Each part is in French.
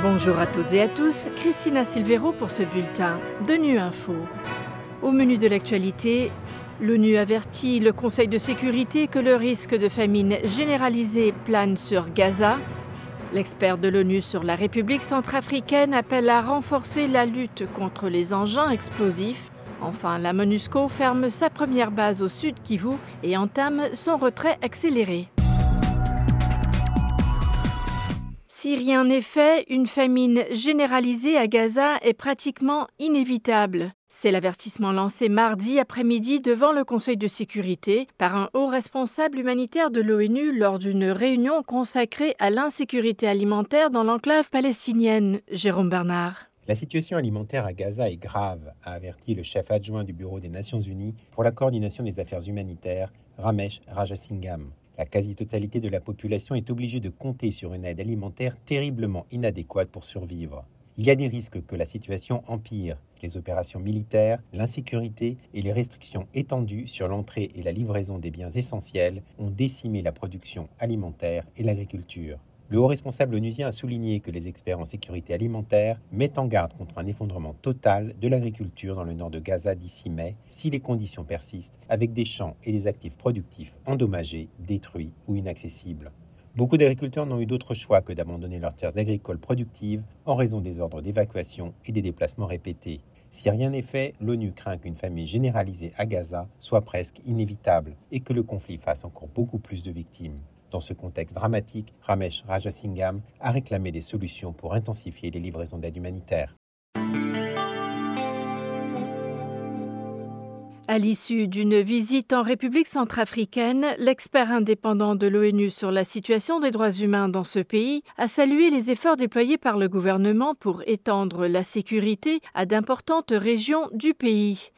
Bonjour à toutes et à tous, Christina Silvero pour ce bulletin de Nu Info. Au menu de l'actualité, l'ONU avertit le Conseil de sécurité que le risque de famine généralisée plane sur Gaza. L'expert de l'ONU sur la République centrafricaine appelle à renforcer la lutte contre les engins explosifs. Enfin, la MONUSCO ferme sa première base au sud Kivu et entame son retrait accéléré. Si rien n'est fait, une famine généralisée à Gaza est pratiquement inévitable. C'est l'avertissement lancé mardi après-midi devant le Conseil de sécurité par un haut responsable humanitaire de l'ONU lors d'une réunion consacrée à l'insécurité alimentaire dans l'enclave palestinienne. Jérôme Bernard. La situation alimentaire à Gaza est grave, a averti le chef adjoint du Bureau des Nations Unies pour la coordination des affaires humanitaires, Ramesh Rajasingham. La quasi-totalité de la population est obligée de compter sur une aide alimentaire terriblement inadéquate pour survivre. Il y a des risques que la situation empire. Les opérations militaires, l'insécurité et les restrictions étendues sur l'entrée et la livraison des biens essentiels ont décimé la production alimentaire et l'agriculture. Le haut responsable onusien a souligné que les experts en sécurité alimentaire mettent en garde contre un effondrement total de l'agriculture dans le nord de Gaza d'ici mai si les conditions persistent avec des champs et des actifs productifs endommagés, détruits ou inaccessibles. Beaucoup d'agriculteurs n'ont eu d'autre choix que d'abandonner leurs terres agricoles productives en raison des ordres d'évacuation et des déplacements répétés. Si rien n'est fait, l'ONU craint qu'une famine généralisée à Gaza soit presque inévitable et que le conflit fasse encore beaucoup plus de victimes. Dans ce contexte dramatique, Ramesh Rajasingham a réclamé des solutions pour intensifier les livraisons d'aide humanitaire. À l'issue d'une visite en République centrafricaine, l'expert indépendant de l'ONU sur la situation des droits humains dans ce pays a salué les efforts déployés par le gouvernement pour étendre la sécurité à d'importantes régions du pays.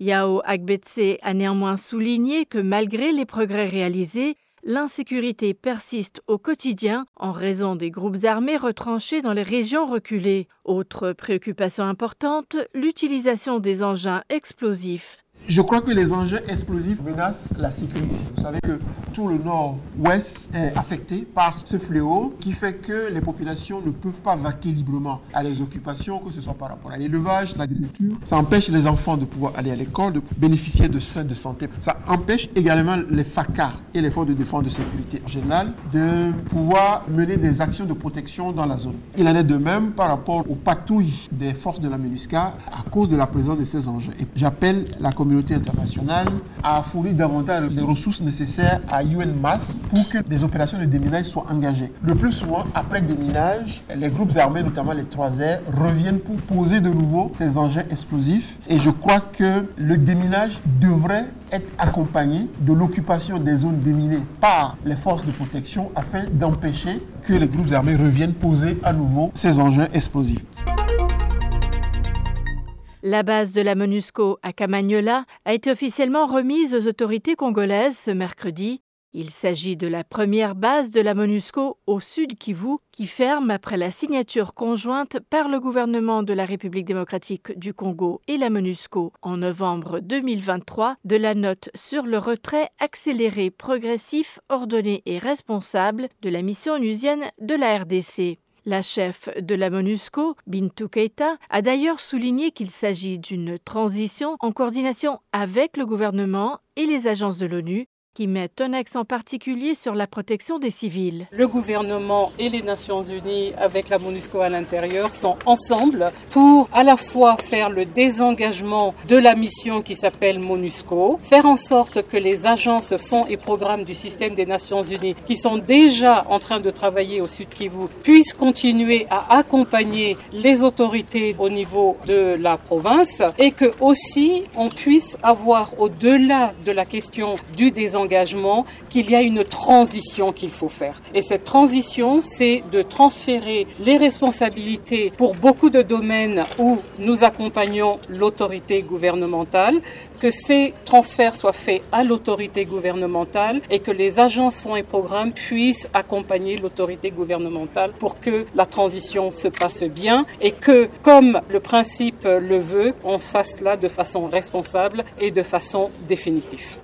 Yao Agbetse a néanmoins souligné que malgré les progrès réalisés, l'insécurité persiste au quotidien en raison des groupes armés retranchés dans les régions reculées. Autre préoccupation importante, l'utilisation des engins explosifs. Je crois que les engins explosifs menacent la sécurité. Vous savez que tout le nord-ouest est affecté par ce fléau qui fait que les populations ne peuvent pas vaquer librement à les occupations, que ce soit par rapport à l'élevage, l'agriculture. Ça empêche les enfants de pouvoir aller à l'école, de bénéficier de soins de santé. Ça empêche également les FACA et les forces de défense de sécurité en général de pouvoir mener des actions de protection dans la zone. Il en est de même par rapport aux patrouilles des forces de la MINUSCA à cause de la présence de ces engins. J'appelle la communauté internationale à fournir davantage les ressources nécessaires à UNMAS pour que des opérations de déminage soient engagées. Le plus souvent, après déminage, les groupes armés, notamment les 3R, reviennent pour poser de nouveau ces engins explosifs. Et je crois que le déminage devrait être accompagné de l'occupation des zones déminées par les forces de protection afin d'empêcher que les groupes armés reviennent poser à nouveau ces engins explosifs. La base de la MONUSCO à Camagnola a été officiellement remise aux autorités congolaises ce mercredi. Il s'agit de la première base de la MONUSCO au sud Kivu qui ferme après la signature conjointe par le gouvernement de la République démocratique du Congo et la MONUSCO en novembre 2023 de la note sur le retrait accéléré, progressif, ordonné et responsable de la mission onusienne de la RDC. La chef de la MONUSCO, Bintou Keita, a d'ailleurs souligné qu'il s'agit d'une transition en coordination avec le gouvernement et les agences de l'ONU qui met un accent particulier sur la protection des civils. Le gouvernement et les Nations Unies, avec la MONUSCO à l'intérieur, sont ensemble pour à la fois faire le désengagement de la mission qui s'appelle MONUSCO, faire en sorte que les agences, fonds et programmes du système des Nations Unies, qui sont déjà en train de travailler au Sud Kivu, puissent continuer à accompagner les autorités au niveau de la province et que aussi on puisse avoir au-delà de la question du désengagement qu'il y a une transition qu'il faut faire. Et cette transition, c'est de transférer les responsabilités pour beaucoup de domaines où nous accompagnons l'autorité gouvernementale, que ces transferts soient faits à l'autorité gouvernementale et que les agences, fonds et programmes puissent accompagner l'autorité gouvernementale pour que la transition se passe bien et que, comme le principe le veut, on fasse cela de façon responsable et de façon définitive.